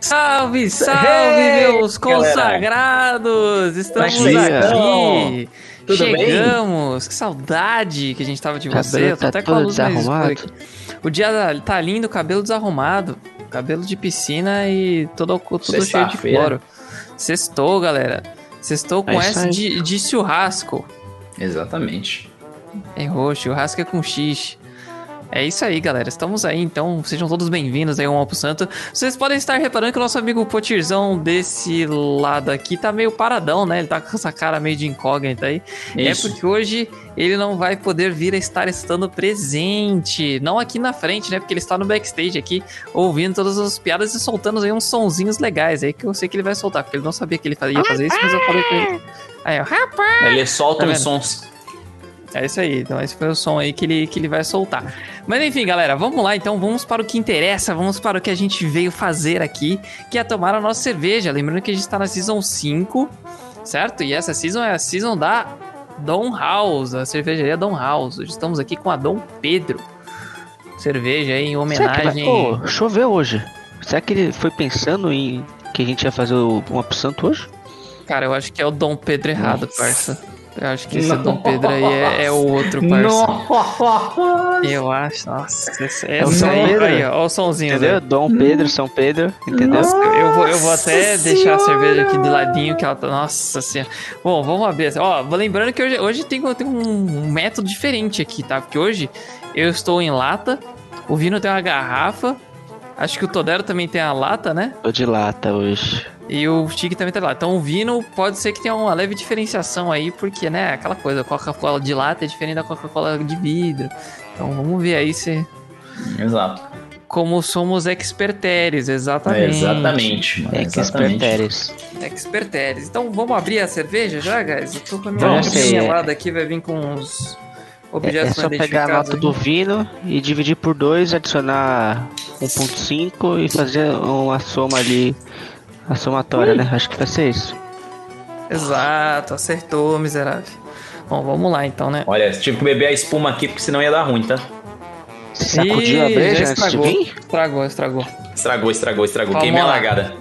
Salve, salve, hey, meus consagrados! Estamos aqui! Tudo Chegamos! Bem? Que saudade que a gente tava de você. Eu tô tá até com a luz desarrumado. O dia tá lindo, cabelo desarrumado. Cabelo de piscina e todo, todo cheio de cloro. Sextou, galera. Sextou com é essa de, de churrasco. Exatamente. Errou, churrasco é com xixi. É isso aí, galera. Estamos aí, então sejam todos bem-vindos aí ao Alpo Santo. Vocês podem estar reparando que o nosso amigo Potirzão desse lado aqui tá meio paradão, né? Ele tá com essa cara meio de incógnita aí. É isso. É porque hoje ele não vai poder vir a estar estando presente. Não aqui na frente, né? Porque ele está no backstage aqui, ouvindo todas as piadas e soltando aí uns sonzinhos legais aí que eu sei que ele vai soltar, porque ele não sabia que ele ia fazer isso, mas eu falei pra ele. Aí, ó, rapaz! Ele solta tá uns sons. É isso aí, então esse foi o som aí que ele, que ele vai soltar. Mas enfim, galera, vamos lá então, vamos para o que interessa, vamos para o que a gente veio fazer aqui, que é tomar a nossa cerveja. Lembrando que a gente está na Season 5, certo? E essa Season é a Season da Dom House, a cervejaria Dom House. Estamos aqui com a Dom Pedro. Cerveja aí em homenagem... Pô, choveu hoje. Será que ele foi pensando em que a gente ia fazer um Santo hoje? Cara, eu acho que é o Dom Pedro errado, Nossa. parça. Eu acho que esse Nossa. Dom Pedro aí é, é o outro parceiro. Eu acho, nossa, esse, é o São Pedro. Aí, ó, ó, o somzinho. Entendeu? Né? Dom Pedro, São Pedro, entendeu? Eu vou, eu vou até nossa deixar a cerveja aqui de ladinho, que ela tá. Nossa senhora. Bom, vamos abrir. Ó, lembrando que hoje, hoje tem, tem um método diferente aqui, tá? Porque hoje eu estou em lata, o Vino tem uma garrafa, acho que o Todero também tem a lata, né? Tô de lata hoje. E o Stig também tá lá. Então o Vino pode ser que tenha uma leve diferenciação aí, porque, né, aquela coisa, Coca-Cola de lata é diferente da Coca-Cola de vidro. Então vamos ver aí se. Exato. Como somos experteres, exatamente. É exatamente, mano, experteres. Experteres. Então vamos abrir a cerveja já, guys? Eu tô com a minha lá daqui, vai vir com uns objetos É, é só pegar a nota do Vino e dividir por dois, adicionar 1.5 e fazer uma soma ali a somatória, Ui. né? Acho que vai ser isso. Exato, acertou, miserável. Bom, vamos lá então, né? Olha, tive que beber a espuma aqui porque senão ia dar ruim, tá? Sacudiu a breja antes de vir? Estragou, estragou. Estragou, estragou, estragou. Vamos Queimei a largada.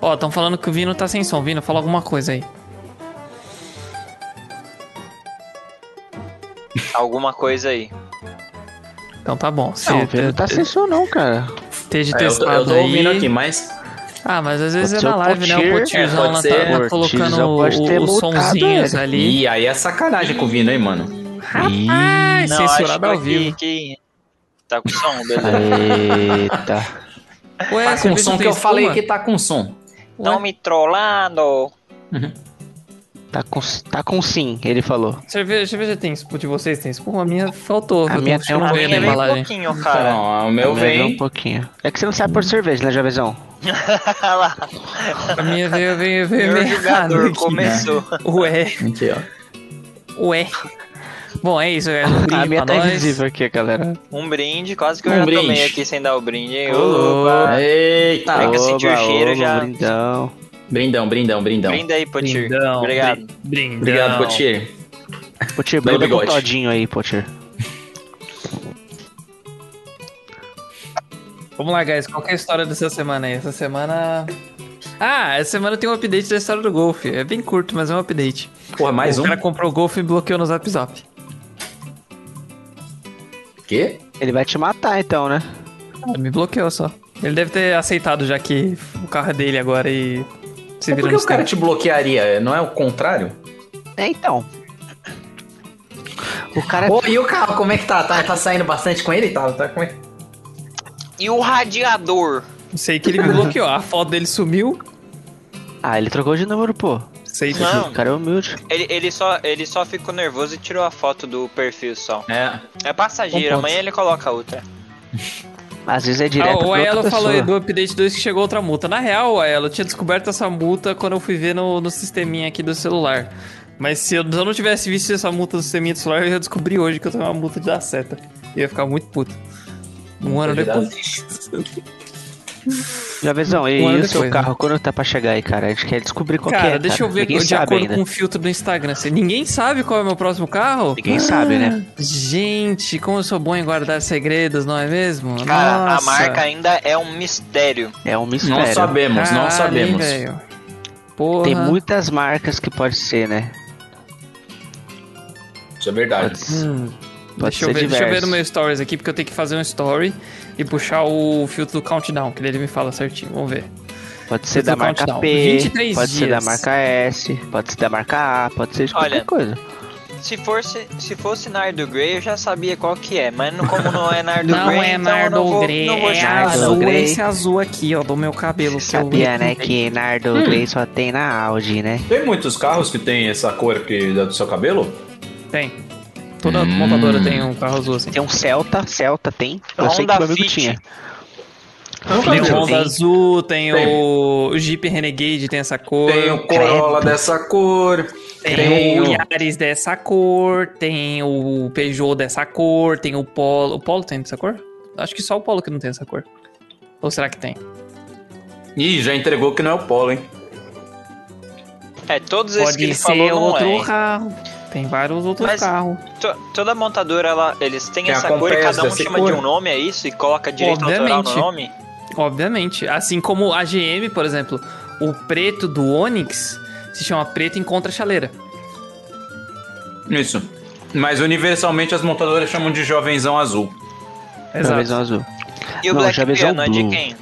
Ó, estão falando que o Vino tá sem som. Vino, fala alguma coisa aí. Alguma coisa aí. Então tá bom. Não, o Vino não tá sem som não, cara. Esteja é, testado eu tô, eu tô ouvindo aí. aqui, mas... Ah, mas às vezes pode é na live, né? O Potirzão é, tá, tá colocando os sonzinhos ali. E aí é sacanagem com o Vino, hein, mano? Rapaz, não, censurado ao vivo. Que... Tá com som, beleza. Eita. Ué, tá com som que eu falei que tá com som. Não me trollando. Uhum. Tá com, tá com sim, ele falou. Cerveja, cerveja tem espuma de vocês? Tem espuma? A minha faltou. A minha tem um pouquinho. Um pouquinho, cara. Não, o meu vem... um pouquinho. É que você não sabe por cerveja, né, Javezão? lá. A minha veio, veio, veio Meu jogador começou. Ué. Aqui, ó. Ué. Bom, é isso, é um A minha tá nós. invisível aqui, galera. Um brinde, quase que eu um já brinde. tomei aqui sem dar o brinde, hein? Opa! Eita! É que eu senti o cheiro já. Brindão. Brindão, brindão, brindão. Brinda aí, Potir. Brindão, Obrigado. Brindão. Obrigado, Potir. Potir, brinda com todinho aí, Potir. Vamos lá, guys. Qual é a história dessa semana aí? Essa semana... Ah, essa semana tem um update da história do Golf. É bem curto, mas é um update. Porra, mais o um? O cara comprou o Golf e bloqueou no Zap Zap. Quê? Ele vai te matar então, né? Ah, me bloqueou só. Ele deve ter aceitado já que o carro é dele agora e se por que o cara te bloquearia? Não é o contrário? É, então. O cara. Oh, e o carro, como é que tá? Tá, tá saindo bastante com ele? Tá, tá, como é... E o radiador? Sei que ele me bloqueou. A foto dele sumiu. Ah, ele trocou de número, pô. Sei não. O cara é humilde. Ele, ele, só, ele só ficou nervoso e tirou a foto do perfil só. É. É passageiro, amanhã ele coloca outra. Às vezes é direto. Ah, o Aelo falou aí do update 2 que chegou outra multa. Na real, Aelo, eu tinha descoberto essa multa quando eu fui ver no, no sisteminha aqui do celular. Mas se eu, se eu não tivesse visto essa multa do sisteminha do celular, eu ia descobrir hoje que eu tenho uma multa de dar seta. Eu ia ficar muito puto. Um ano depois. Javezão, e, Um e o seu né? carro, quando tá pra chegar aí, cara? A gente quer descobrir qual que Cara, é, deixa cara. eu ver Ninguém de sabe acordo ainda. com o filtro do Instagram. Se ninguém sabe qual é o meu próximo carro? Ninguém sabe, né? Gente, como eu sou bom em guardar segredos, não é mesmo? Cara, Nossa. a marca ainda é um mistério. É um mistério. Não sabemos, não Caralho, hein, sabemos. Tem muitas marcas que pode ser, né? Isso é verdade. Hum, Pode deixa, eu ver, deixa eu ver no meu stories aqui, porque eu tenho que fazer um story e puxar o filtro do countdown, que ele me fala certinho. Vamos ver. Pode ser da marca countdown. P, 23 pode ser da dias. marca S, pode ser da marca A, pode ser de qualquer Olha, coisa. Se fosse, se fosse Nardo Grey, eu já sabia qual que é, mas não- como não é Nardo Não Grey, é então eu Nardo não vou, Grey, não vou é chamar, Nardo não. azul, Grey. esse azul aqui, ó, do meu cabelo. eu Sabia, né, que Nardo Hum. Grey só tem na Audi, né? Tem muitos carros que tem essa cor que dá do seu cabelo? Tem. Toda Hum. montadora tem um carro azul assim. Tem um Celta, Celta tem. Eu sei que Honda meu amigo Fit. tinha. Tem o Honda azul, tem, Tem. o Jeep Renegade, tem essa cor. Tem o Corolla dessa cor. Tem, Tem o o- Yaris dessa cor, tem o Peugeot dessa cor, tem o Polo. O Polo tem dessa cor? Acho que só o Polo que não tem essa cor. Ou será que tem? Ih, já entregou que não é o Polo, hein? É, todos esses que Pode ele ser falou não outro é. carro. Tem vários outros Mas- carros. To- Toda montadora, ela, eles têm Tem essa cor e cada um chama cor. de um nome, é isso? E coloca direito autoral no Obviamente. nome? Obviamente. Assim como a GM, por exemplo, o preto do Onix se chama preto em contra-chaleira. Isso. Mas universalmente as montadoras chamam de jovenzão azul. Exato. Javezão azul. E o Não, Black Piano é de quem?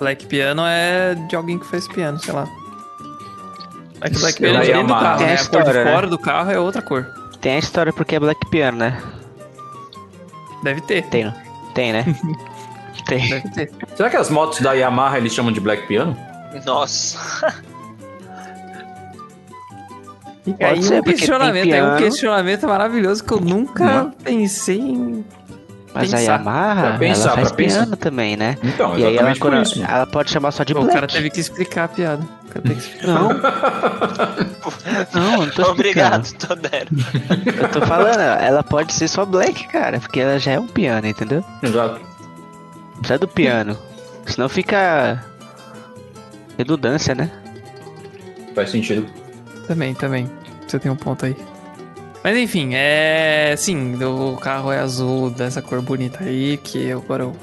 Black Piano é de alguém que fez piano, sei lá. É que Black Piano é de dentro do Yamaha. carro, né? a A cor de né? fora do carro é outra cor. Tem a história porque é Black Piano, né? Deve ter. Tem, tem, né? tem. Deve ter. Será que as motos da Yamaha eles chamam de Black Piano? Nossa. Fica aí um questionamento, é um questionamento maravilhoso que eu nunca Não. pensei em. Mas a Pensar. Yamaha, Pra pensar, ela faz pensar. piano também, né? Então, E aí ela, ela pode chamar só de Pô, o Black. cara teve que explicar a piada. O cara teve que explicar. Não. não, não tô Obrigado, explicando. Todero. Eu tô falando, ela pode ser só Black, cara, porque ela já é um piano, entendeu? Exato. Precisa do piano. Senão fica. Redundância, né? Faz sentido. Também, também. Você tem um ponto aí. Mas enfim, é. Sim, o carro é azul dessa cor bonita aí, que agora eu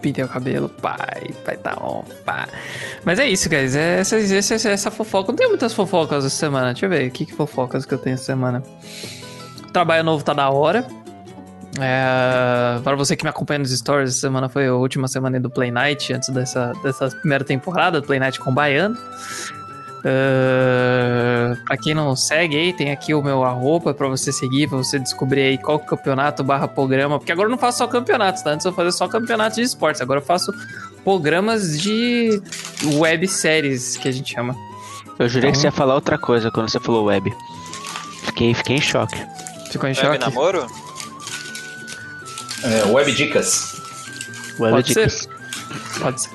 pintei o cabelo, pai, vai tá on, pá. Mas é isso, guys. É essa, essa, essa fofoca. Não tem muitas fofocas essa semana. Deixa eu ver. Que, que fofocas que eu tenho essa semana? O trabalho novo tá da hora. É, para você que me acompanha nos stories, essa semana foi a última semana do Play Night, antes dessa, dessa primeira temporada do Play Night com o Baiano. Uh, pra quem não segue aí, tem aqui o meu arroba pra você seguir, pra você descobrir aí qual campeonato barra programa. Porque agora eu não faço só campeonatos, tá? Antes eu fazia só campeonatos de esportes. Agora eu faço programas de webséries, que a gente chama. Eu jurei que Então- você ia falar outra coisa quando você falou web. Fiquei, fiquei em choque. Ficou em Web choque? namoro? É, web dicas. Web Pode ser. dicas. Pode ser.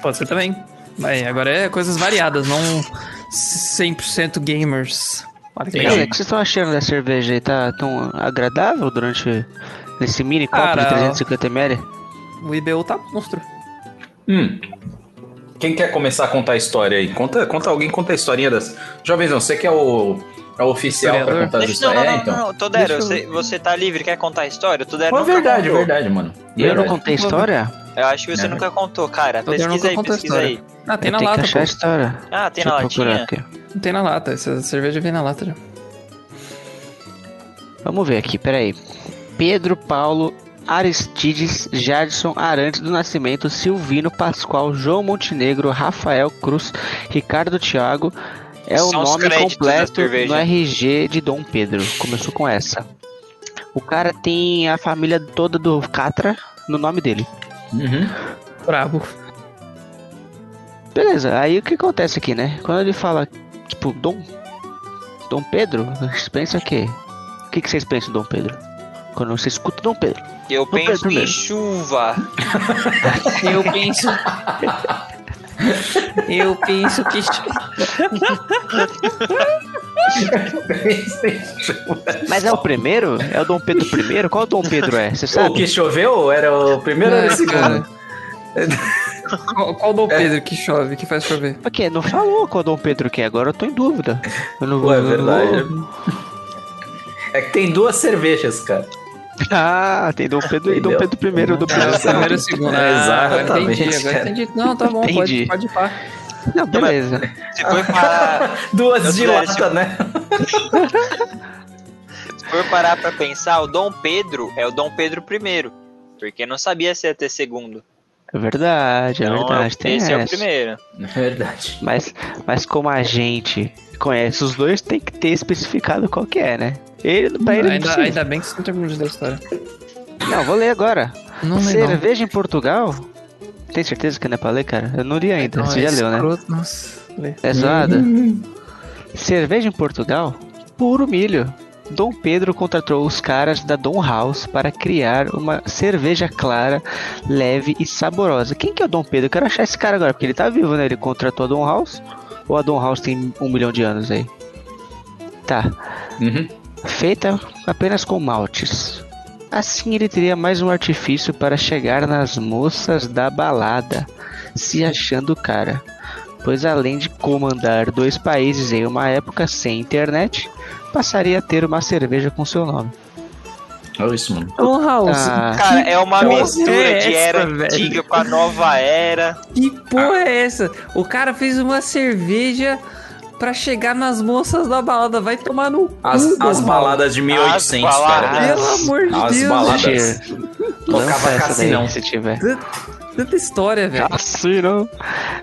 Pode ser também. Mas agora é coisas variadas, não 100% gamers. Olha que legal. O que vocês estão achando da cerveja aí? Tá tão agradável durante esse mini copo Cara, de 350ml? O IBU tá monstro. Hum. Quem quer começar a contar a história aí? Conta, conta alguém conta a historinha das. Jovenzão, você que é o, é o oficial pra contar as Deixa, não, histórias. não, É, não, então. não, Todero, eu- você, você tá livre, quer contar a história? Todero nunca verdade, contou. verdade, mano. E eu não contei a história? Eu acho que você É. nunca contou, cara. Todero Pesquisa nunca aí, pesquisa aí. Ah, tem eu na tenho que lata, achar a história. Ah, tem Deixa na latinha? aqui. Não tem na lata. Essa cerveja vem na lata já. Vamos ver aqui, peraí. Pedro Paulo Aristides Jadson Arantes do Nascimento Silvino Pascoal João Montenegro Rafael Cruz Ricardo Thiago é o São os nome completo no RG de Dom Pedro. Começou com essa. O cara tem a família toda do Catra no nome dele. Uhum. Brabo. Beleza, aí o que acontece aqui, né? Quando ele fala, tipo, Dom. Dom Pedro, vocês pensam o quê? O que, que vocês pensam, Dom Pedro? Quando você escuta Dom Pedro. Eu Pedro penso em primeiro. chuva. Eu penso. Eu penso que. Mas é o primeiro? É o Dom Pedro I? Qual Dom Pedro é? Você o sabe? que choveu era o primeiro ou o segundo? cara. Qual, qual Dom Pedro que chove, que faz chover? Porque não falou qual Dom Pedro que é, agora eu tô em dúvida. Eu não é eu não verdade. vou- É que tem duas cervejas, cara. Ah, tem Dom Pedro e Dom Entendeu? Pedro I, Dom Ah, Pedro primeiro e segundo. É, Ah, agora exatamente, entendi, agora entendi. Não, tá bom, Entendi. pode, pode ir pá. Não, beleza. Se for parar, Duas de lata, né? se for parar pra pensar, o Dom Pedro é o Dom Pedro I. Porque não sabia se ia ter segundo. É verdade, é Então, verdade. Tem esse é o primeiro. É verdade. Mas, mas como a gente conhece os dois, tem que ter especificado qual que é, né? Ele, pra ele não Ainda, precisa. ainda bem que você não terminou de ler a história. Não, vou ler agora. Não lê, não. Cerveja em Portugal? Tem certeza que não é pra ler, cara? Eu não li ainda. Não, Você é já leu, né? Nossa, lê. É zoada? Cerveja em Portugal? Puro milho. Dom Pedro contratou os caras da Dom House para criar uma cerveja clara, leve e saborosa. Quem que é o Dom Pedro? Eu quero achar esse cara agora, porque ele tá vivo, né? Ele contratou a Dom House? Ou a Dom House tem um milhão de anos aí? Tá. Uhum. Feita apenas com maltes. Assim ele teria mais um artifício para chegar nas moças da balada, se achando cara. Pois além de comandar dois países em uma época sem internet, passaria a ter uma cerveja com seu nome. Olha isso, mano. Ah, Cara, é uma mistura é de essa, era velho? antiga com a nova era. que porra é essa? O cara fez uma cerveja pra chegar nas moças da balada. Vai tomar no As, as baladas de 1800, As cara. baladas. Pelo amor de As Deus. baladas. Cheers. Tocava cassinão. se tiver. Tanta história, velho. Cassinão.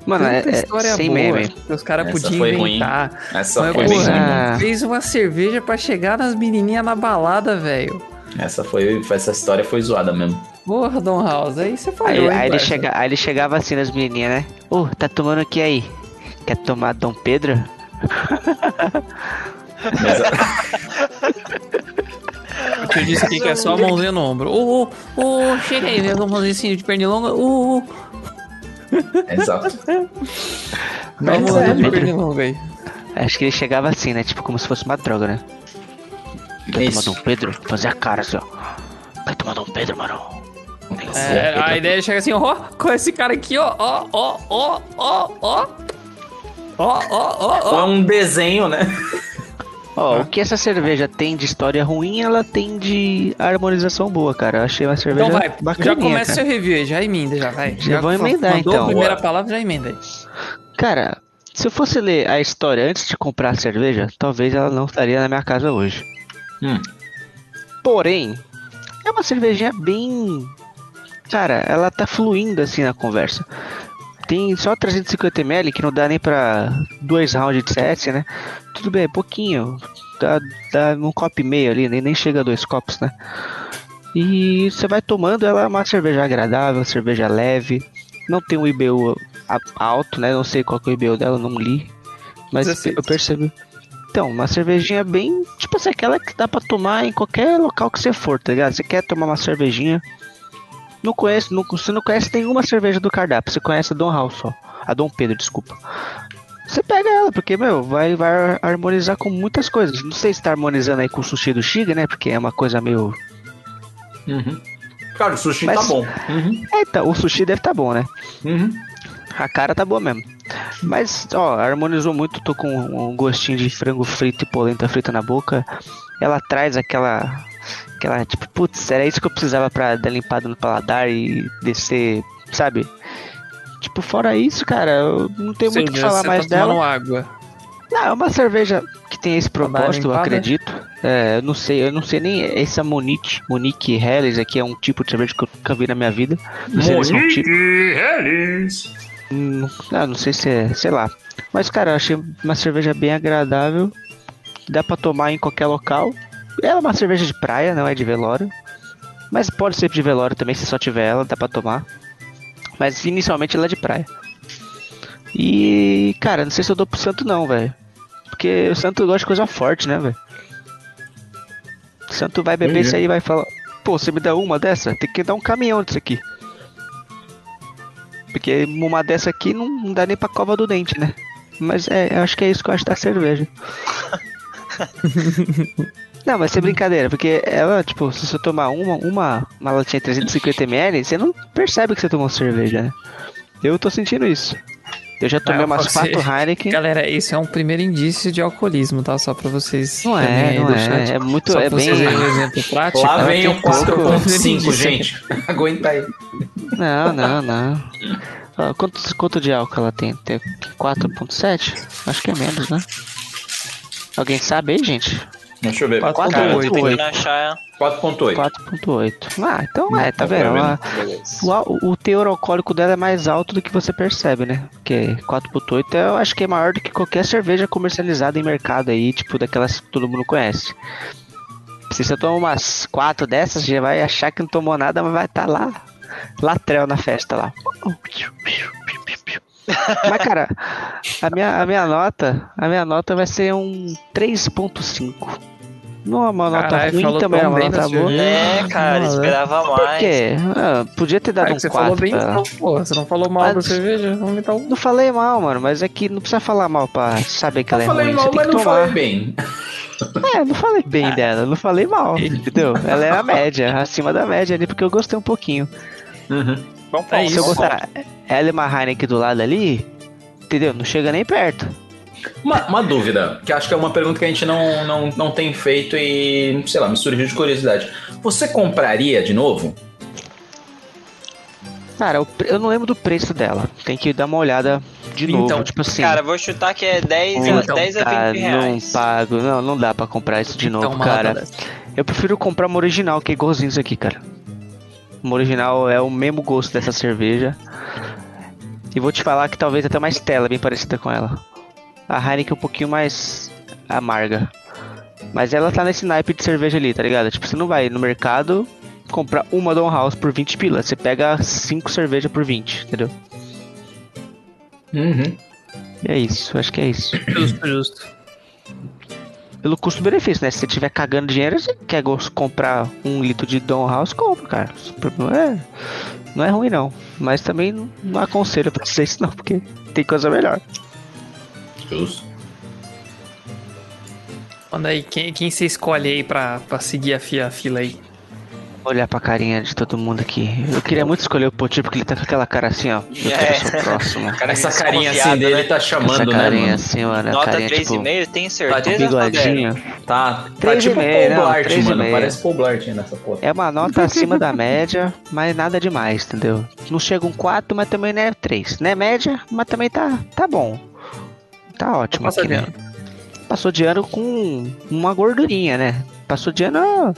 Mano, é, Tanta é história sem boa meme. os caras podiam foi ruim. inventar. Essa Mas, foi porra, bem ruim. Fez uma cerveja pra chegar nas menininhas na balada, velho. Essa foi. Essa história foi zoada mesmo. Porra, Dom House, aí você falou, Aí, hein, aí ele chega, aí ele chegava assim nas menininhas, né? Ô, tá tomando o que aí? Quer tomar Dom Pedro? Te disse aqui que é só a mãozinha no ombro. Ô, ô, ô, chega aí, vamos fazer assim de pernilonga. Ô, ô, exato. dá uma Mas mãozinha é, de mano. pernilonga aí. Acho que ele chegava assim, né? Tipo como se fosse uma droga, né? Quer Isso. tomar Dom Pedro? Fazer a cara assim, ó. Vai tomar Dom Pedro, mano. É, a ideia chega assim, ó, com esse cara aqui, ó, ó, ó, ó, ó, ó. Ó, ó, ó, É um desenho, né? Ó, o que essa cerveja tem de história ruim, ela tem de harmonização boa, cara. Eu achei uma cerveja Então vai, bacaninha, já começa cara. seu review aí, já emenda, já vai. Já vou emendar, mandou então. a primeira palavra, já emenda. Cara, se eu fosse ler a história antes de comprar a cerveja, talvez ela não estaria na minha casa hoje. Hum. Porém, é uma cervejinha bem. Cara, ela tá fluindo assim na conversa. Tem só 350ml que não dá nem pra dois rounds de CS, né? Tudo bem, é pouquinho. Dá, dá um copo e meio ali, nem, nem chega a dois copos, né? E você vai tomando, ela é uma cerveja agradável, cerveja leve. Não tem um IBU alto, né? Não sei qual que é o IBU dela, não li. Mas 16. eu percebi. Então, uma cervejinha bem. Tipo assim, aquela que dá pra tomar em qualquer local que você for, tá ligado? Você quer tomar uma cervejinha. Não conhece, não, você não conhece nenhuma cerveja do cardápio, você conhece a Dom House só. A Dom Pedro, desculpa. Você pega ela, porque, meu, vai, vai harmonizar com muitas coisas. Não sei se tá harmonizando aí com o sushi do Shiga, né? Porque é uma coisa meio. Uhum. Cara, o sushi Mas- tá bom. Uhum. É, então, o sushi deve tá bom, né? Uhum. A cara tá boa mesmo. Mas, ó, harmonizou muito. Tô com um gostinho de frango frito e polenta frita na boca. Ela traz aquela. Aquela, tipo, putz, era isso que eu precisava pra dar limpada no paladar e descer, sabe? Tipo, fora isso, cara, eu não tenho muito o que falar mais tá dela. água. Não, é uma cerveja que tem esse dar propósito, eu acredito. É, eu não sei, eu não sei nem essa Monique, Monique Helles aqui é um tipo de cerveja que eu nunca vi na minha vida. Não sei se é um tipo. Hum, ah, não sei se é, sei lá. Mas, cara, eu achei uma cerveja bem agradável. Dá pra tomar em qualquer local. Ela é uma cerveja de praia, não é de velório. Mas pode ser de velório também, se só tiver ela, dá pra tomar. Mas inicialmente ela é de praia. E, cara, não sei se eu dou pro santo não, velho. Porque o santo gosta de coisa forte, né, velho? O santo vai beber isso aí e vai falar: Pô, você me dá uma dessa? Tem que dar um caminhão disso aqui. Porque uma dessa aqui não, dá nem pra cova do dente, né? Mas é, eu acho que é isso que eu acho da cerveja. Não, mas sem brincadeira, porque ela, tipo, se você tomar uma, uma, uma latinha 350ml, você não percebe que você tomou cerveja, né? Eu tô sentindo isso. Eu já tomei Ah, umas você- quatro Heineken. Galera, esse é um primeiro indício de alcoolismo, tá? Só pra vocês. Não é, não é. chat. É muito, Só é bem. um exemplo prático. Lá ela vem o um pouco- 4.5, gente. Aguenta aí. Não, não, não. Ah, Quanto, quanto de álcool ela tem? Tem 4.7? Acho que é menos, né? Alguém sabe aí, gente? Deixa eu ver. Quatro Cara, ponto eu tô oito. tentando achar. 4.8. 4.8. Ah, então é, tá Não, vendo? tá vendo? Ela- o, o teor alcoólico dela é mais alto do que você percebe, né? Porque 4.8 eu acho que é maior do que qualquer cerveja comercializada em mercado aí, tipo daquelas que todo mundo conhece. Se você tomar umas 4 dessas, já vai achar que não tomou nada, mas vai estar lá, latrel na festa lá. Mas cara, a minha, a minha nota, a minha nota vai ser um 3.5. Não é uma nota Caralho, ruim, também é uma nota da boa. É, cara, Mano. esperava Por mais. quê? Ah, podia ter dado Cara, um que você 4 falou bem, então, porra. Você não falou mal Mas- da cerveja? Vamos um. Não falei mal, mano, mas é que não precisa falar mal pra saber que Eu ela é ruim. mal, Você tem mas que não tomar. falei bem. É, não falei bem dela, não falei mal, entendeu? Ela é a média, acima da média ali, porque eu gostei um pouquinho. Bom É ponto, Se eu bom gostar ela e uma Heineken do lado ali, entendeu? Não chega nem perto. Uma, uma dúvida, que acho que é uma pergunta que a gente não, não, não tem feito e, sei lá, me surgiu de curiosidade. Você compraria de novo? Cara, pre- eu não lembro do preço dela. Tem que dar uma olhada de novo. Então, tipo assim. Cara, vou chutar que é 10, a, Então, 10 a 20 cara, reais. não pago. Não, não dá pra comprar isso de Então, novo, cara. Eu prefiro comprar uma original, que é igualzinho isso aqui, cara. Uma original é o mesmo gosto dessa cerveja. E vou te falar que talvez até uma Stella bem parecida com ela. A Heineken é um pouquinho mais amarga. Mas ela tá nesse naipe de cerveja ali, tá ligado? Tipo, você não vai no mercado comprar uma Don House por 20 pila. Você pega 5 cervejas por 20, entendeu? Uhum. E é isso, acho que é isso. Justo, justo. Pelo custo-benefício, né? Se você tiver cagando dinheiro, você quer comprar um litro de Don House, compra, cara. Não é, não é ruim, não. Mas também não, aconselho pra vocês, isso não, porque tem coisa melhor. Justo. Manda aí, quem, quem você escolhe aí pra, pra seguir a, fi- a fila aí? Olhar pra carinha de todo mundo aqui. Eu queria muito escolher o Potir, porque ele tá com aquela cara assim, ó. Eu É. quero ser o próximo. Cara, essa carinha assim Desconfiado, dele né? tá Essa chamando, né, carinha mano? assim, mano. Nota carinha, 3,5, tipo, tem Tá de certeza? Bigodinho. Tá, tá Três e tipo meio, Paul não, Blart, três e mano. meio. Parece Paul Blart nessa porra. É uma nota acima da média, mas nada demais, entendeu? Não chega um 4, mas também não é 3. Não é média, mas também tá, tá bom. Tá ótimo. Aqui, né? Passou de ano com uma gordurinha, né? Passou de ano.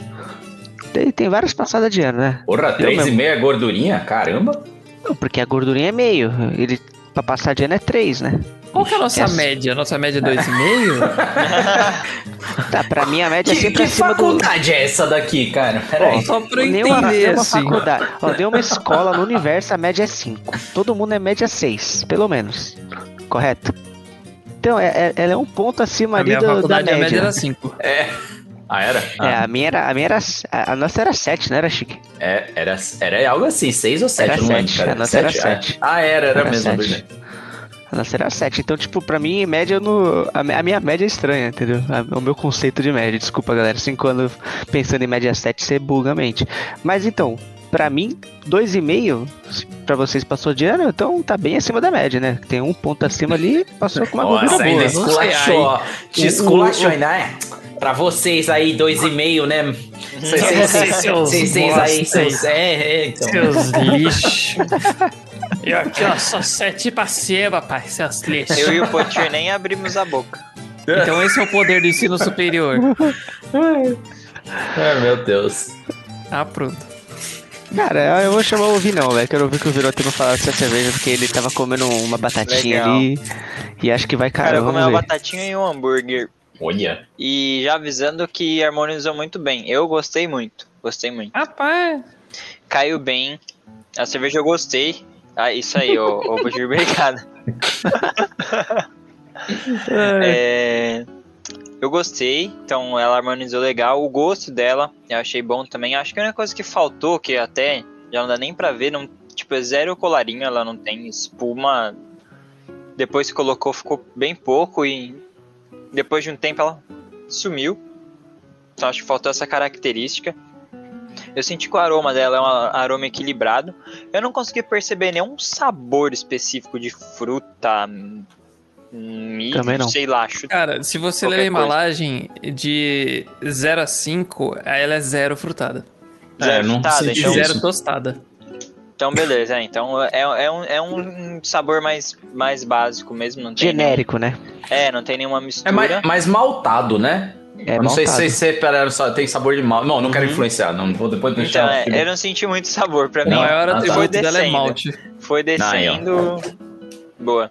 Tem, tem várias passadas de ano, né? Porra, Eu 3,5 é gordurinha? Caramba. Não, porque a gordurinha é meio. Ele, pra passar de ano é 3, né? Qual que é a nossa Essa- média? Nossa média é 2,5? Tá, pra mim a média é Que, sempre que acima do. faculdade é essa daqui, cara? Peraí. Só pra eu entender, nenhuma assim. faculdade. Ó, deu uma escola no universo, a média é 5. Todo mundo é média 6, pelo menos. Correto? Então, é, é- ela é um ponto acima A ali minha do, da faculdade, a média. média era 5. É. Ah, era? É, Ah, a minha era. A, minha era, a a nossa era 7, não era, Chique? é, era, era algo assim, 6 ou 7, Era eu não lembro, sete, cara. a nossa era Sete? sete. Ah, ah, era, era, Era mesmo. A nossa era 7. Então, tipo, pra mim, média no. A, mi- a minha média é estranha, entendeu? O meu conceito de média. Desculpa, galera. 5 anos pensando em média 7, você buga a mente. Mas então, pra mim, 2,5, pra vocês passou de ano, então tá bem acima da média, né? Tem um ponto acima ali, passou com uma gordura Nossa, ainda boa. não sei, esculachou. Te esculachou o- ainda, é? Pra vocês aí, 2,5, né? Vocês vocês- vocês- Seus vocês vocês aí, seus... É, é, então. Seus lixos. Eu aqui, ó, só sete pra cima, pai, seus lixos. Eu e o Potir nem abrimos a boca. Então esse é o poder do ensino superior. Ai, meu Deus. Ah, pronto. Cara, eu vou chamar o Vinão, velho. Quero ouvir que o Vinão tem pra falar dessa cerveja, porque ele tava comendo uma batatinha Legal. ali. E acho que vai, cara, Cara, eu comi vamos uma batatinha e um hambúrguer. Olha. E já avisando que harmonizou muito bem. Eu gostei muito. Gostei muito. Rapaz, Caiu bem. A cerveja eu gostei. Ah, isso aí, ô, ô Potir, obrigado. É, eu gostei, então ela harmonizou legal. O gosto dela eu achei bom também. Acho que a única coisa que faltou, que até já não dá nem pra ver, não, tipo, é zero colarinho, ela não tem espuma. Depois que colocou, ficou bem pouco e depois de um tempo ela sumiu. Então acho que faltou essa característica. Eu senti que o aroma dela é um aroma equilibrado. Eu não consegui perceber nenhum sabor específico de fruta, milho, Também não. sei lá. Chuta. Cara, se você ler a embalagem de 0 a 5, ela é zero frutada. Zero É, não frutada, então, zero tostada. Então beleza. é, então é, é, um, é um sabor mais, mais básico mesmo. Não tem Genérico, né? é, não tem nenhuma mistura. É mais, mais maltado, né? É não sei maltado. se você peraram só tem sabor de mal. Não, não quero Uhum. influenciar. Não vou depois deixar. Então, é, eu não senti muito sabor pra O mim. maior Ah, tá. atributo Foi dela é descendo. malte. Foi descendo. Boa.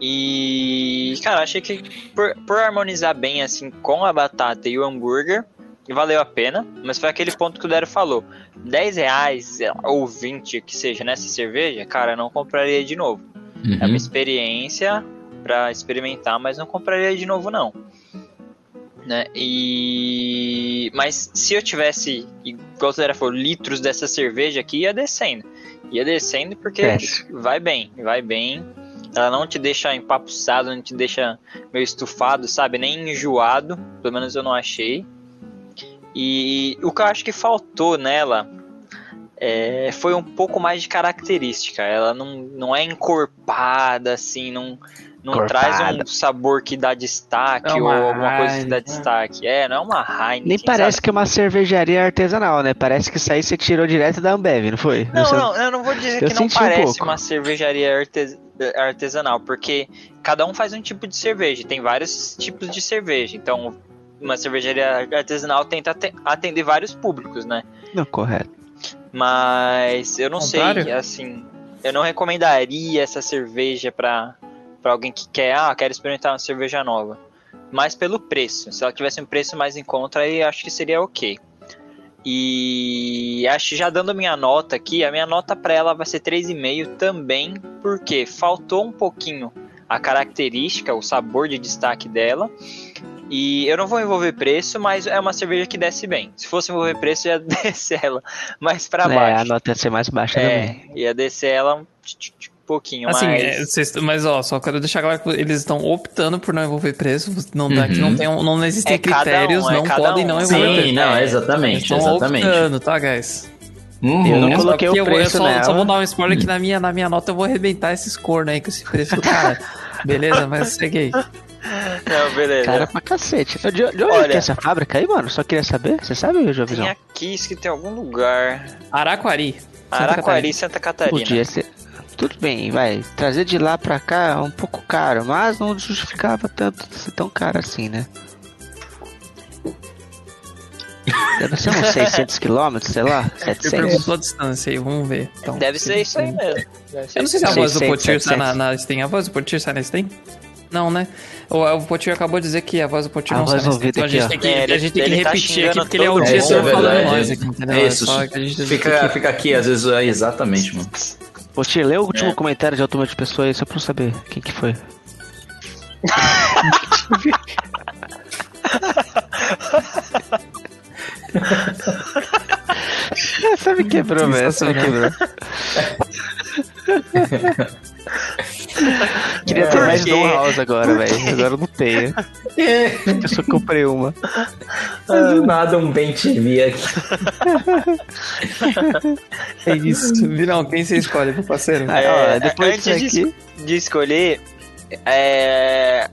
E, cara, achei que por, por harmonizar bem assim com a batata e o hambúrguer, valeu a pena. Mas foi aquele ponto que o Dero falou: 10 reais ou 20 que seja nessa cerveja, cara, não compraria de novo. Uhum. É uma experiência pra experimentar, mas não compraria de novo, não. Né? E. Mas se eu tivesse, igual o Zera falou, litros dessa cerveja aqui, ia descendo. Ia descendo porque vai bem, vai bem. Ela não te deixa empapuçado, não te deixa meio estufado, sabe? Nem enjoado. Pelo menos eu não achei. E o que eu acho que faltou nela é, foi um pouco mais de característica. Ela não, não é encorpada, assim, não, não traz um sabor que dá destaque É ou uma alguma coisa que dá destaque. É, não é uma Heineken. Nem parece que é uma cervejaria artesanal, né? Parece que isso aí você tirou direto da Ambev, não foi? Não, Você- não, eu não vou dizer Eu que não um parece pouco. uma cervejaria artes- artesanal, porque cada um faz um tipo de cerveja, tem vários tipos de cerveja. Então, uma cervejaria artesanal tenta ate- atender vários públicos, né? Não, correto. Mas eu não Contrário? sei, assim, eu não recomendaria essa cerveja pra, pra alguém que quer, ah, quero experimentar uma cerveja nova. Mas pelo preço, se ela tivesse um preço mais em conta, aí acho que seria ok. E acho que já dando a minha nota aqui, a minha nota pra ela vai ser 3,5 também, porque faltou um pouquinho a característica, o sabor de destaque dela. E eu não vou envolver preço, mas é uma cerveja que desce bem. Se fosse envolver preço, eu ia descer ela mais pra É, a baixo. nota ia ser mais baixa também. É, ia descer ela um pouquinho, Assim, mas... é, mas ó, só quero deixar claro que eles estão optando por não envolver preço. Não, Uhum. não, tem, não existem É cada um, critérios, é não podem um. não envolver Sim, preço. não, É, exatamente, Estão exatamente. optando, tá, guys? Uhum. Eu não Só coloquei que o eu, eu preço só, nela. só vou dar um spoiler que na minha, na minha nota eu vou arrebentar esses cornos aí com esse preço do cara. Beleza? Mas segue aí. Não, beleza. Cara pra cacete. De, de onde Olha- que é essa fábrica aí, mano? Só queria saber. Você sabe, Jovizão? Tem aqui, isso que tem algum lugar. Araquari. Santa Araquari, Catarina. Santa Catarina. Podia ser. Tudo bem, vai. Trazer de lá pra cá é um pouco caro, mas não justificava tanto ser tão caro assim, né? Deve ser uns 600 quilômetros, sei lá, Ele 700. perguntou a distância aí, vamos ver. Então, Deve ser isso aí mesmo. Eu não sei se a voz do Potir sai na, na Steam. A voz do Potir sai na Steam? Não, né? O, o Potir acabou de dizer que a voz do Potir A não voz na do Steam. Então a ouvido gente aqui, tem que, É, ele- a gente tem que ele tá repetir aqui, porque ele é o todo diretor mundo. falando É nós verdade. aqui, entendeu? É isso. a Fica, fica aqui, às vezes, é, exatamente, mano. Poxa, lê o último É. comentário de Automa de Pessoa aí, só pra eu saber quem que foi. Essa me quebrou, velho. Essa me quebrou. Queria ter Por mais quê? de um house agora, velho. Agora eu não tenho. Eu só comprei uma. Do nada um bem TV aqui. É isso. Virão, quem você escolhe, meu parceiro? É, ó, depois antes disso de- aqui. De escolher, é...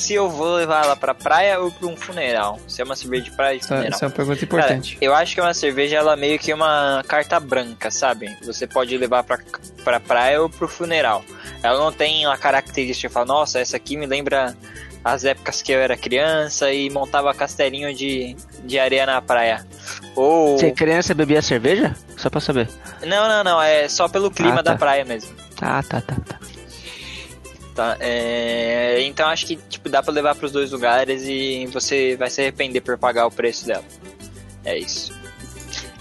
se eu vou levar ela pra praia ou pra um funeral. Se é uma cerveja de praia ou de Essa, funeral. essa é uma pergunta Cara, importante. eu acho que uma cerveja ela meio que é uma carta branca, sabe? Você pode levar pra, pra praia ou pro funeral. Ela não tem uma característica de falar, nossa, essa aqui me lembra as épocas que eu era criança e montava castelinho de, de areia na praia. Ou. Você criança bebia cerveja? Só pra saber. Não, não, não, é só pelo clima Ah, tá. da praia mesmo. Ah, tá, tá, tá. Tá? É, Então acho que tipo, dá pra levar pros dois lugares e você vai se arrepender por pagar o preço dela. É isso.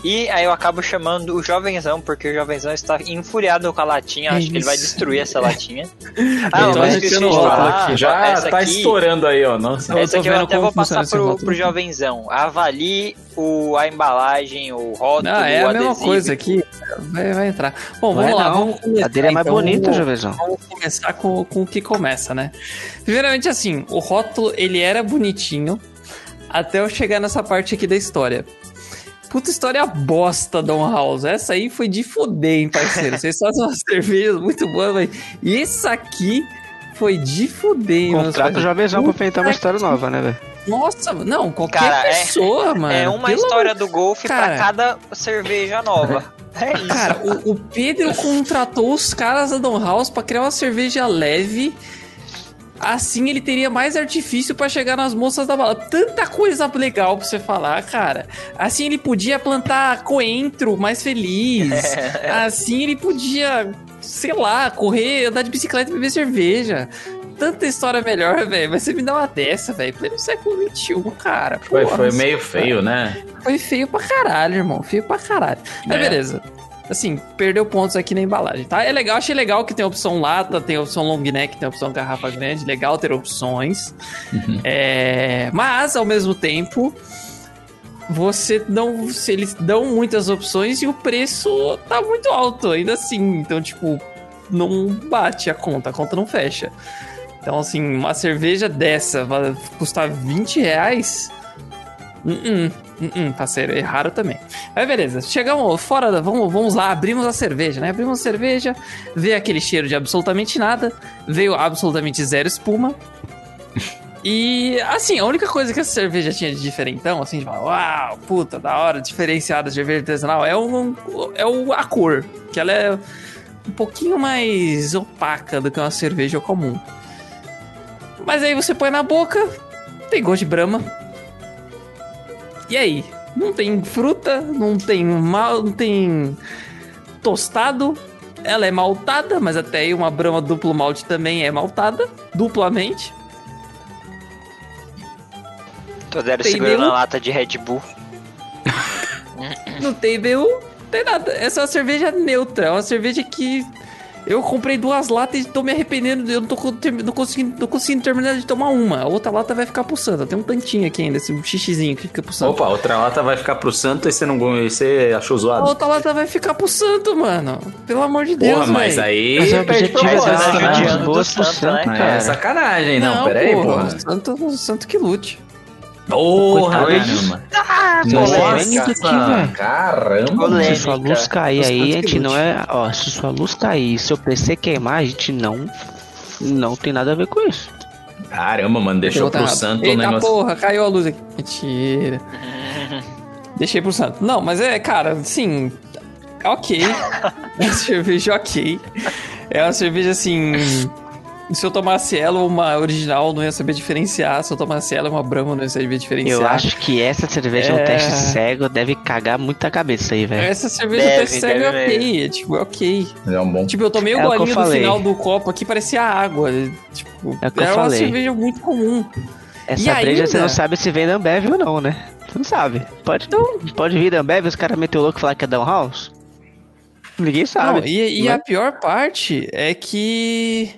E aí eu acabo chamando o jovenzão, porque o jovenzão está enfuriado com a latinha. Acho que ele vai Isso. destruir essa latinha. Ah, tá eu esqueci de deixando o rótulo falar. aqui. Já essa tá aqui- estourando aí, ó. Nossa. Eu Essa tô aqui eu até vou passar pro, pro jovenzão. Avalie o, a embalagem, o rótulo, Ah, é o a mesma adesivo. coisa aqui. Vai, vai entrar. Bom, Não vamos é lá. não. Vamos começar, A dele é mais então. bonita, Vamos- Jovenzão. Vamos começar com, com o que começa, né? Primeiramente, assim, o rótulo ele era bonitinho, até eu chegar nessa parte aqui da história. Puta história bosta, Don House. Essa aí foi de foder, hein, parceiro. Vocês fazem umas cervejas muito boas, mas. E esse aqui foi de foder, hein, Contrato jovenzão pra inventar uma história nova, né, velho? Nossa, não, qualquer Cara, é- pessoa, mano. é uma Pelo história do golfe Cara. pra cada cerveja nova. É isso. Cara, o, o Pedro contratou os caras da Don House pra criar uma cerveja leve. Assim ele teria mais artifício pra chegar nas moças da bala. Tanta coisa legal pra você falar, cara. Assim ele podia plantar coentro mais feliz. Assim ele podia, sei lá, correr, andar de bicicleta e beber cerveja. Tanta história melhor, velho. Mas você me dá uma dessa, velho. Pleno século XXI, cara. Foi, Porra, foi meio feio, né? foi feio pra caralho, irmão. Feio pra caralho. Mas É. beleza. Assim, perdeu pontos aqui na embalagem, tá? É legal, achei legal que tem opção lata, tem opção long neck, tem opção garrafa grande. Legal ter opções. Uhum. É, Mas, ao mesmo tempo, você não. Se eles dão muitas opções e o preço tá muito alto, ainda assim. Então, tipo, não bate a conta, a conta não fecha. Então, assim, uma cerveja dessa vai custar 20 reais. Uh -uh, uh parceiro, erraram também. Mas beleza, chegamos fora, da, vamos, vamos lá, abrimos a cerveja, né? Abrimos a cerveja, veio aquele cheiro de absolutamente nada, veio absolutamente zero espuma. E, assim, a única coisa que essa cerveja tinha de diferentão, assim, de falar, uau, puta, da hora, diferenciada de cerveja artesanal, é, um, é o, a cor, que ela é um pouquinho mais opaca do que uma cerveja comum. Mas aí você põe na boca, tem gosto de brama. E aí? Não tem fruta, não tem mal, não tem tostado. Ela é maltada, mas até aí uma brama duplo malte também é maltada, duplamente. Tô zero Tem segurando nenhum- a lata de Red Bull. Não tem BU, não tem nada. Essa é uma cerveja neutra, é uma cerveja que eu comprei duas latas e tô me arrependendo. Eu não tô não conseguindo, não conseguindo terminar de tomar uma. A outra lata vai ficar pulsando. Tem um tantinho aqui ainda, esse xixizinho que fica pulsando. Opa, outra lata vai ficar pro santo e você não e você achou A zoado. outra lata vai ficar pro santo, mano. Pelo amor de Deus, Porra, mas aí. Mas o perde objetivo é dar né? boas pro santo, santo, né? É sacanagem, não, peraí, porra. O santo, o santo que lute. Porra, caramba. Nossa, aqui, velho. caramba. Polêmica. Se sua luz cair aí, a gente não é. Ó, se sua luz cair, seu PC queimar, a gente não. Não tem nada a ver com isso. Caramba, mano, deixou tá pro santo o Eita negócio. porra, caiu a luz aqui. Mentira. Deixei pro santo. Não, mas é, cara, assim. Ok. É uma cerveja ok. É uma cerveja assim. Se eu tomasse ela, uma original, não ia saber diferenciar. Se eu tomasse ela, uma Brahma, não ia saber diferenciar. Eu acho que essa cerveja no É. teste cego deve cagar muita cabeça aí, velho. Essa cerveja Deve, até segue deve ok. É, tipo, é ok. É um bom. Tipo, eu tomei o É o eu golinho do falei. final do copo aqui, parecia água. Tipo, É era uma cerveja muito comum. Essa E breja você não sabe se vem da Ambev ou não, né? Você não sabe. Pode, pode vir da Ambev, os caras meter o louco e falar que é Down House? Ninguém Não, sabe. e e Não é? a pior parte é que.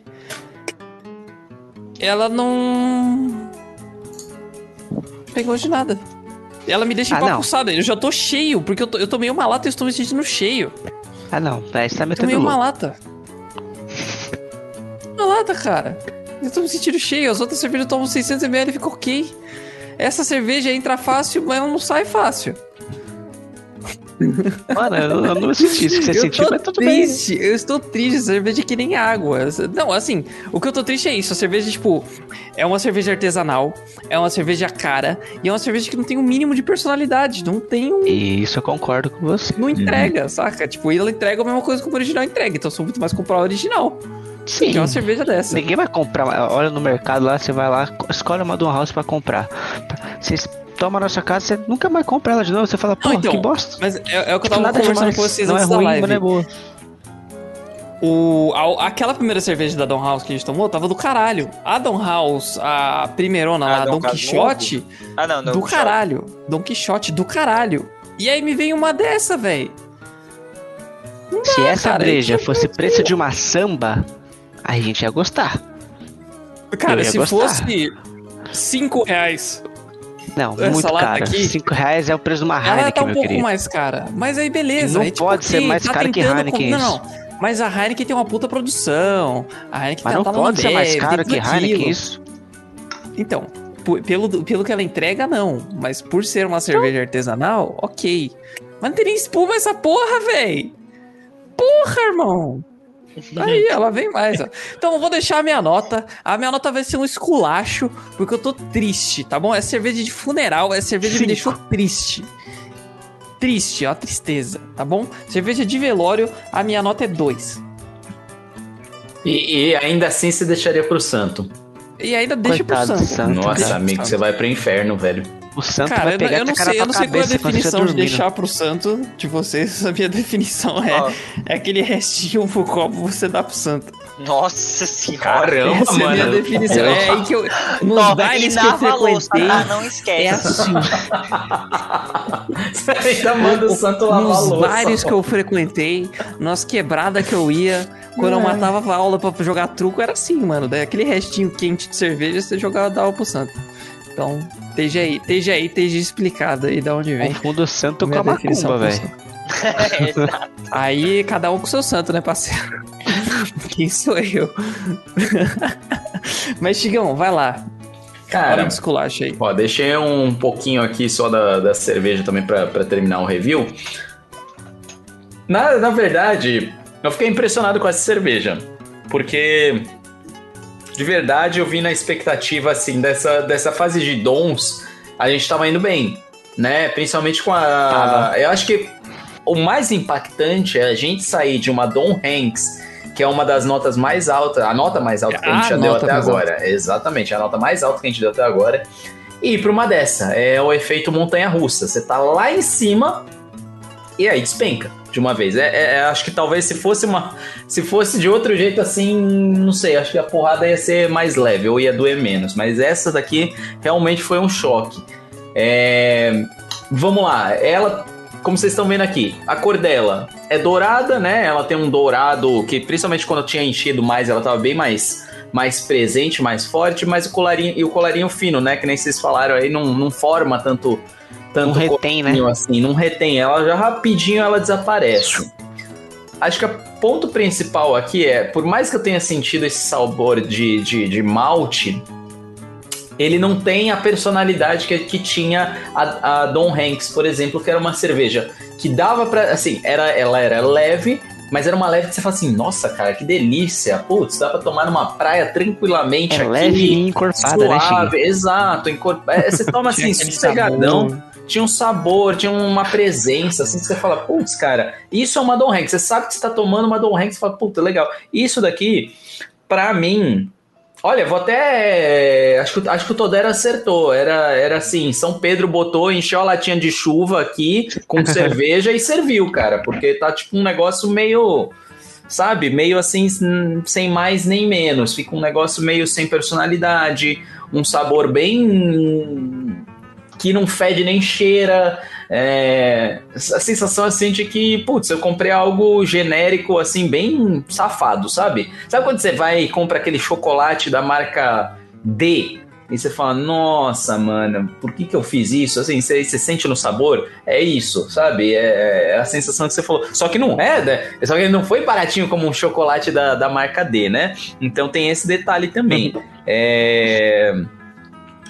Ela não. Pegou de nada. Ela me deixa Ah, empapuçada. Eu já tô cheio, porque eu, tô- eu tomei uma lata e estou me sentindo cheio. Ah, não. Aí você tá metendo Tomei uma lata. Uma lata, cara. Eu tô me sentindo cheio. As outras cervejas eu tomo 600ml e fica ok. Essa cerveja entra fácil, mas ela não sai fácil. Mano, eu, eu não senti isso que você eu sentiu, tô mas tudo bem. triste, eu estou triste, cerveja é que nem água. Não, assim, o que eu tô triste é isso, a cerveja, tipo, é uma cerveja artesanal, é uma cerveja cara, e é uma cerveja que não tem um mínimo de personalidade, não tem um... E isso eu concordo com você. Não entrega, saca? Tipo, ela entrega a mesma coisa que o original entrega, então eu sou muito mais comprar o original, Sim. que é uma cerveja dessa. Ninguém vai comprar. Olha no mercado lá, você vai lá, escolhe uma Down House pra comprar. Vocês tomam na sua casa, você nunca mais compra ela de novo. Você fala, pô, então, que bosta. Mas é, é o que eu tava nada conversando demais. com vocês não é antes da ruim, live. mas não é boa. O, a- aquela primeira cerveja da Don House que a gente tomou tava do caralho. A Don House, a primeirona lá, Ah, Don Dom Quixote, Ah, não, não. do caralho. Don Quixote do caralho. E aí me veio uma dessa, velho. Se essa cara, breja é fosse preço de uma samba, a gente ia gostar. Cara, ia se gostar. fosse 5 reais, Não, Essa muito aqui- 5 reais é o preço de uma ela Heineken, tá um pouco querido. mais cara. Mas aí beleza. Não aí, tipo, pode ser mais tá caro que Heineken Não, isso. não. Mas a Heineken tem uma puta produção. A Heineken Mas tá, não tá pode ser mais caro que Heineken isso. Então, pelo, pelo que ela entrega, não. Mas por ser uma cerveja artesanal, ok. Mas não tem nem espuma essa porra, véi. Porra, irmão. Aí, ela vem mais, ó. Então, eu vou deixar a minha nota. A minha nota vai ser um esculacho, porque eu tô triste, tá bom? É cerveja de funeral, é cerveja que me deixou triste. Triste, ó, tristeza, tá bom? Cerveja de velório, a minha nota é 2. E, e ainda assim você deixaria pro santo. E ainda deixa Coitado pro santo. santo, Nossa, cara. amigo, você vai pro inferno, velho. O santo Cara, vai eu, pegar eu não sei, eu não sei qual é a definição de dormindo. deixar pro santo de vocês. A minha definição é, Ó. é aquele restinho pro copo você dá pro santo. Nossa senhora. Caramba, Essa é a minha mano. definição. É aí que eu. Nos Ó, bailes que eu a louça, frequentei. tá? Não É esquece. assim. Você ainda manda o santo lavar a Nos louça. bares que eu frequentei, nas quebradas que eu ia, quando eu matava a aula pra jogar truco, era assim, mano. Daí aquele restinho quente de cerveja você jogava dava pro santo. Então, esteja aí, esteja aí, esteja explicado aí de onde vem. Confundo o santo com a definição macumba, velho. Aí cada um com seu santo, né, parceiro? Quem sou eu? Mas, Chigão, vai lá. Para Cara, de esculacho aí. ó, deixei um pouquinho aqui só da, da cerveja também pra, pra terminar o review. Na, na verdade, eu fiquei impressionado com essa cerveja. Porque, de verdade, eu vi na expectativa, assim, dessa, dessa fase de dons, a gente tava indo bem, né? Principalmente com a... Tava. Eu acho que o mais impactante é a gente sair de uma Dom Hanks, que é uma das notas mais altas, a nota mais alta que a gente A já deu até agora. Exatamente, a nota mais alta que a gente deu até agora. E ir pra uma dessa, é o efeito montanha-russa. Você tá lá em cima e aí despenca de uma vez. É, é- é- acho que talvez se fosse uma. Se fosse de outro jeito assim, não sei, acho que a porrada ia ser mais leve ou ia doer menos. Mas essa daqui realmente foi um choque. É, vamos lá, ela, como vocês estão vendo aqui, a cor dela é dourada, né? Ela tem um dourado que, principalmente quando eu tinha enchido mais, ela tava bem mais, mais presente, mais forte, mas o colarinho e o colarinho fino, né? Que nem vocês falaram aí, não, não forma tanto. Tanto Não retém, né? assim, não retém. Ela já rapidinho ela desaparece. Acho que o ponto principal aqui é, por mais que eu tenha sentido esse sabor de, de, de malte, ele não tem a personalidade que, que tinha a, a Don Hanks, por exemplo, que era uma cerveja que dava pra. Assim, era, ela era leve, mas era uma leve que você fala assim: nossa, cara, que delícia. Putz, dá pra tomar numa praia tranquilamente É aqui. leve e encorpada, né? Suave, exato, encorpa- é, Você toma assim, sossegadão sabor. Tinha um sabor, tinha uma presença, assim, que você fala, putz, cara, isso é uma Don Hanks. Você sabe que você tá tomando uma Don Hanks, você fala, puta, legal. Isso daqui, pra mim, olha, vou até. Acho que, acho que o Todero acertou. Era, era assim: São Pedro botou, encheu a latinha de chuva aqui com cerveja e serviu, cara, porque tá tipo um negócio meio. Sabe, meio assim, sem mais nem menos. Fica um negócio meio sem personalidade, um sabor bem que não fede nem cheira. É, a sensação assim de que, putz, eu comprei algo genérico, assim, bem safado, sabe? Sabe quando você vai e compra aquele chocolate da marca D? E você fala, nossa, mano, por que, que eu fiz isso? Assim, você, você sente no sabor? É isso, sabe? É, é a sensação que você falou. Só que não é, né? Só que ele não foi baratinho como um chocolate da, da marca D, né? Então tem esse detalhe também. É,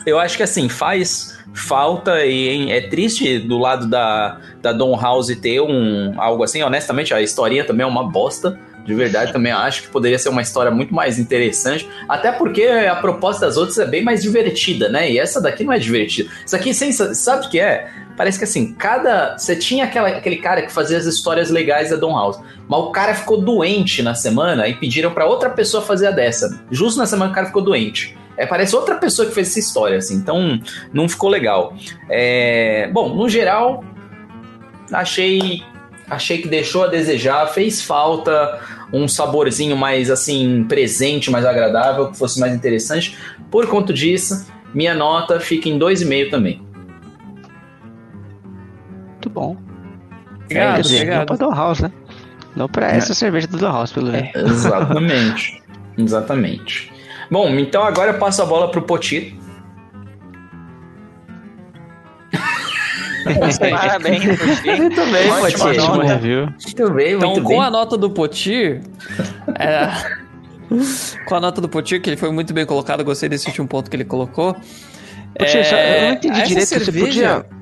eu acho que assim, faz falta e é triste do lado da, da Don House ter um algo assim. Honestamente, a historinha também é uma bosta. De verdade, também acho que poderia ser uma história muito mais interessante. Até porque a proposta das outras é bem mais divertida, né? E essa daqui não é divertida. Isso aqui, sem- sabe o que é? Parece que assim, cada. Você tinha aquela, aquele cara que fazia as histórias legais da Don House. Mas o cara ficou doente na semana e pediram pra outra pessoa fazer a dessa. Justo na semana que o cara ficou doente. É, parece outra pessoa que fez essa história, assim. Então, não ficou legal. É, bom, no geral, achei achei que deixou a desejar, fez falta um saborzinho mais assim presente, mais agradável, que fosse mais interessante. Por conta disso, minha nota fica em 2,5 também. Muito bom. Obrigado, não obrigado. pra Don House, né? Não pra essa cerveja do House, pelo menos. Exatamente. Exatamente. Bom, então agora eu passo a bola pro Poti. Parabéns, Putin. Muito bem, Poti. Muito bem, Então, muito com bem. a nota do Potir. é, com a nota do Potir, que ele foi muito bem colocado, eu gostei desse último ponto que ele colocou. Tio, só- eu não entendi essa direito se você cerveja- podia.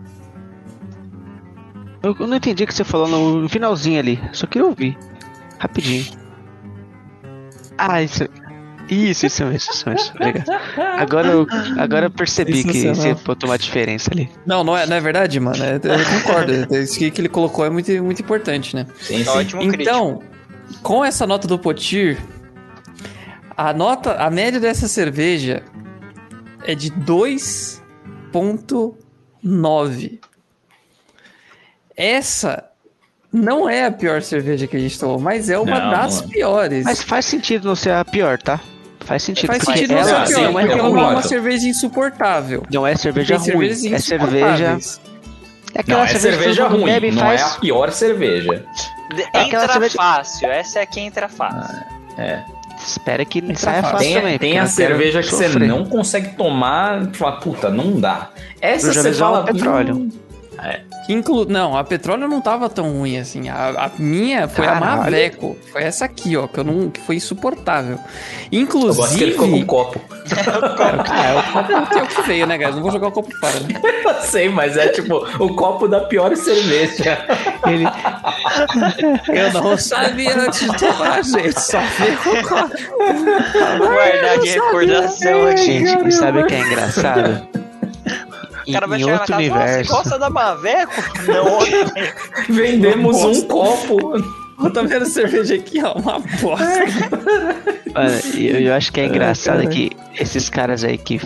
Eu eu não entendi o que você falou no finalzinho ali. Só queria ouvir. Rapidinho. Ah, isso. Isso, isso mesmo, isso mesmo. Obrigado. Agora eu, agora eu percebi que você botou uma diferença ali. Não, não é, não é verdade, mano. É- eu concordo. Isso que que ele colocou é muito, muito importante, né? Sim, sim. Ótimo crítico. Então, com essa nota do Potir, a nota, a média dessa cerveja é de 2.9. Essa não é a pior cerveja que a gente tomou, mas é uma Não, das mano. piores. Mas faz sentido não ser a pior, tá? Faz sentido. Faz sentido não ser ela a sim, pior, eu porque ela não é uma cerveja insuportável. não é cerveja ruim. É cerveja. É Não, aquela é cerveja, que cerveja ruim, bebe não faz. é a pior cerveja. De- É entra cerveja- fácil, essa é a que entra fácil. É. Espera que Essa saia fácil Tem, também. tem a não cerveja que você sofrer. não consegue tomar e fala, puta, não dá. Essa você só fala. o petróleo. "Hum, Que inclu... Não, a petróleo não tava tão ruim assim. A, a minha foi a Caralho. Maveco. Foi essa aqui, ó, que eu não. que foi insuportável. Eu gosto que ele Inclusive. ficou com um copo. Ah, o copo tem o que veio, né, guys? Não vou jogar o copo fora, né? Eu sei, mas é tipo o copo da pior cerveja. Ele, Eu não sabia antes de tomar, gente. Só veio o copo. Guardar de recordação aqui. gente, e sabe o que é engraçado? O cara em, vai em chegar na outro casa, "Nossa, universo. você gosta da Maveco? Não, Vendemos um copo. Eu tô vendo a cerveja aqui, ó. Uma bosta. Mano, eu, eu acho que é engraçado caralho. que esses caras aí que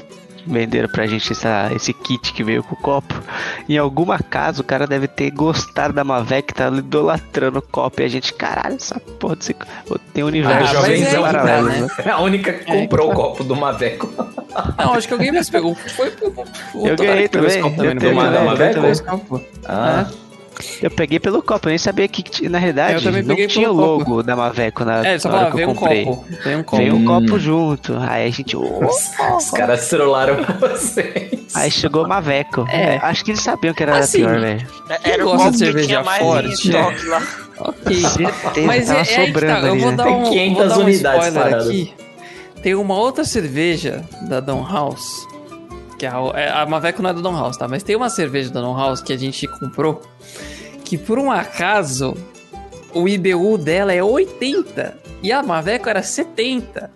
venderam pra gente essa, esse kit que veio com o copo, em alguma casa o cara deve ter gostado da Mavec, tá idolatrando o copo e a gente, caralho, essa porra desse... Tem um Ah, universo já mas é que tá, paralelo, né? né? É a única que comprou o copo do Maveco. Não, acho que alguém mais pegou. Foi o Eu ganhei também, copo eu também, lado. eu Pegou também. esse copo. Ah, Eu peguei pelo copo, eu nem sabia que, na É, realidade eu não peguei tinha o logo da Maveco na, É, só na hora que eu um comprei. copo. Veio um copo. Veio um copo junto, aí a gente... "Oh". os caras trollaram vocês. Aí chegou Maveco. É. É, acho que eles sabiam que era Assim, pior, velho. Era o gosta copo de que cerveja tinha mais forte, lá. Ok. Certeza, Mas é, é aí que tá. sobrando Eu ali, vou né? dar Tem um, 500 vou dar um unidades spoiler paradas. aqui. Tem uma outra cerveja da Don House. Que é a, é- a Maveco não é da Don House, tá? Mas tem uma cerveja da Don House que a gente comprou. Que por um acaso o IBU dela é 80 e a Maveco era 70.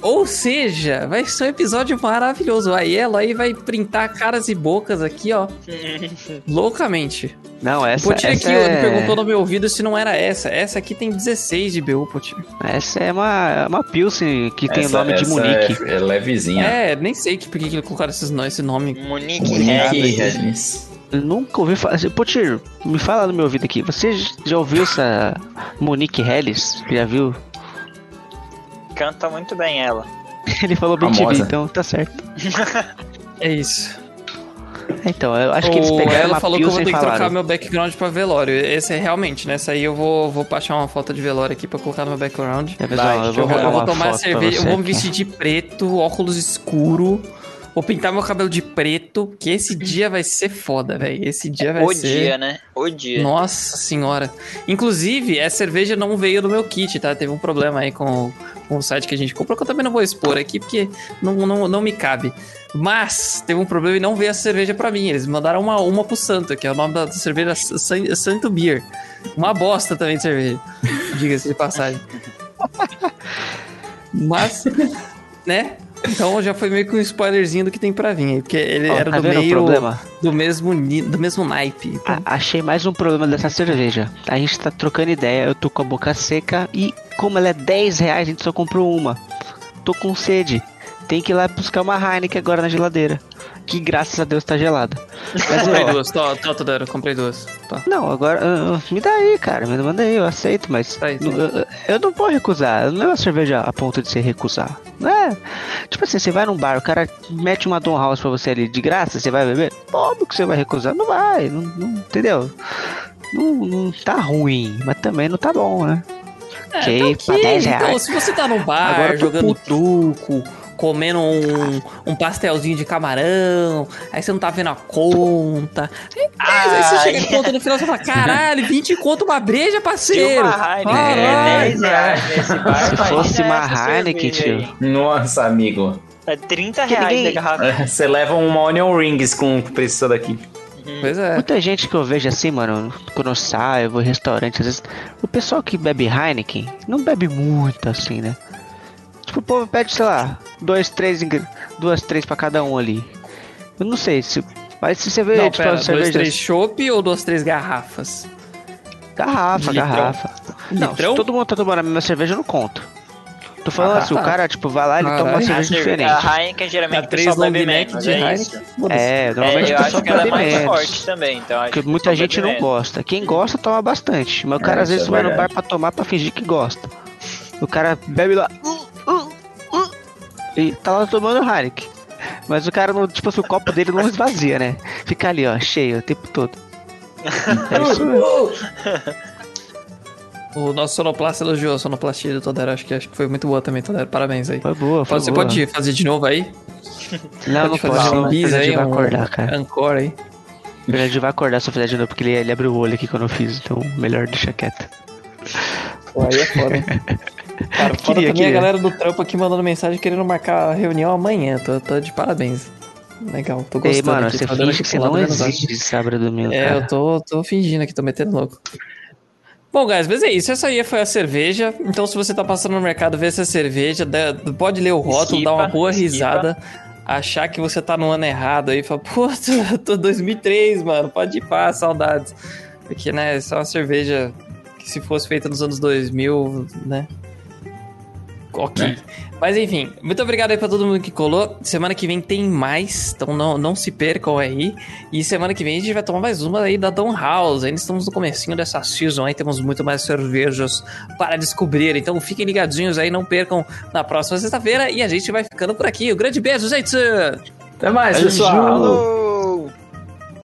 Ou seja, vai ser um episódio maravilhoso. A Yellow aí vai printar caras e bocas aqui, ó. loucamente. Não, essa, Potir essa, aqui é... ele perguntou no meu ouvido se não era essa. Essa aqui tem 16 de BU, Potir. essa é uma, uma Pilsen que tem o Essa- nome de essa Munique. É, é levezinha. É, nem sei que, por que ele colocaram esses, esse nome. Munique Munique Nunca ouvi falar. Potir, me fala no meu ouvido aqui. Você já ouviu essa Monique Helles? Já viu? Canta muito bem ela. Ele falou bem de mim, Famosa. então tá certo. É isso. Então, eu acho que eles o pegaram ela uma falou que eu vou ter e que trocar meu background pra velório. Esse é realmente, nessa aí eu vou, vou baixar uma foto de velório aqui pra colocar no meu background. É, pessoal, eu vou Eu vou, eu vou uma tomar cerveja, eu vou me vestir de preto, óculos escuro. Vou pintar meu cabelo de preto, que esse dia vai ser foda, velho. Esse dia vai o ser. dia, né? O dia. Nossa senhora. Inclusive, essa cerveja não veio no meu kit, tá? Teve um problema aí com, com o site que a gente comprou, que eu também não vou expor aqui, porque não, não, não me cabe. Mas teve um problema e não veio essa cerveja pra mim. Eles mandaram uma, uma pro Santo, que é o nome da cerveja San- Santo Beer. Uma bosta também de cerveja. Diga-se de passagem. Mas, né? Então já foi meio que um spoilerzinho do que tem pra vir aí, porque ele Ó, era tá do meio do mesmo do mesmo naipe. Então, A- achei mais um problema dessa cerveja. A gente tá trocando ideia, eu tô com a boca seca e como ela é 10 reais, a gente só comprou uma. Tô com sede. Tem que ir lá buscar uma Heineken agora na geladeira. Que graças a Deus tá gelada. Mas, comprei ó, duas, tô, tô, tô, comprei duas. Tá. Não, agora ah, me dá aí, cara. Me manda aí, eu aceito, mas Tá aí, tá. não- eu, eu não vou recusar. Eu não levo a cerveja a ponto de se recusar. Não é? Tipo assim, você vai num bar, o cara mete uma Don House pra você ali de graça, você vai beber? Óbvio que você vai recusar. Não vai, não, não- entendeu? Não, não tá ruim, mas também não tá bom, né? É, Ok, tá pra ok. 10 reais. Então, se você tá no bar, Agora jogando puto. Comendo um, um pastelzinho de camarão, aí você não tá vendo a conta. Aí, aí você chega a conta no final e fala, caralho, 20 conto uma breja, parceiro. uma Caralho. é 10 reais nesse bar. Se fosse uma Heineken, tio. Nossa, amigo. É 30 Que reais ninguém- a garrafa. Você leva uma Onion Rings com o preço daqui. Pois é. Muita gente que eu vejo assim, mano, quando eu saio, eu vou em restaurante, às vezes, o pessoal que bebe Heineken não bebe muito assim, né? Tipo, o povo pede, sei lá, dois, três, duas, três pra cada um ali. Eu não sei se. Mas se você vê, Não, tipo, pera, dois, cervejas. três chopp ou duas, três garrafas? Garrafa, Litrão. garrafa. Não, Litrão? se todo mundo tá tomando a mesma cerveja, eu não conto. Tô falando Ah, assim, tá. o cara, tipo, vai lá, ele toma uma cerveja cerve- diferente. a Heineken geralmente três long bebe neck menos, de é Heineken. É, É, normalmente eu o acho que ela é mais menos. forte também, então acho Porque que muita gente não menos. gosta. Quem gosta, toma bastante. Mas o cara É, às vezes é vai no bar pra tomar pra fingir que gosta. O cara bebe lá. "Uh, uh, uh", e tá lá tomando Heineken. Mas o cara, não, tipo assim, o copo dele não esvazia, né? Fica ali, ó, cheio o tempo todo. É isso mesmo. O nosso sonoplasta elogiou a sonoplastia do Todero. Acho que, acho que foi muito boa também, Todero. Parabéns aí. Foi boa, foi você boa. pode fazer de novo aí? Não, não pode fazer pode. um não. bis aí, vai um acordar, cara. encore aí. O Fred vai acordar se eu fizer de novo, porque ele, ele abriu o olho aqui quando eu fiz. Então, melhor deixar quieto. Pô, aí é foda. Cara, foda Queria, também queria. a galera do trampo aqui mandando mensagem querendo marcar a reunião amanhã. Tô, tô de parabéns. Legal, tô Ei, gostando. mano, aqui, você dando finge que você não existe de sábado e domingo, É, cara. eu tô, tô fingindo aqui, tô metendo louco. Bom, guys, mas é isso. Essa aí foi a cerveja. Então, se você tá passando no mercado, vê essa cerveja, pode ler o rótulo, dar uma boa esquipa. risada, achar que você tá no ano errado aí, fala, pô, tô, tô 2003, mano, pode ir pá, saudades. Porque, né, essa é uma cerveja que se fosse feita nos anos 2000, né? Ok. Né? Mas enfim, muito obrigado aí pra todo mundo que colou. Semana que vem tem mais, então não, não se percam aí. E semana que vem a gente vai tomar mais uma aí da Down House. Ainda estamos no comecinho dessa season aí, temos muito mais cervejas para descobrir. Então fiquem ligadinhos aí, não percam na próxima sexta-feira. E a gente vai ficando por aqui. Um grande beijo, gente! Até mais, Beijo. pessoal. Falou!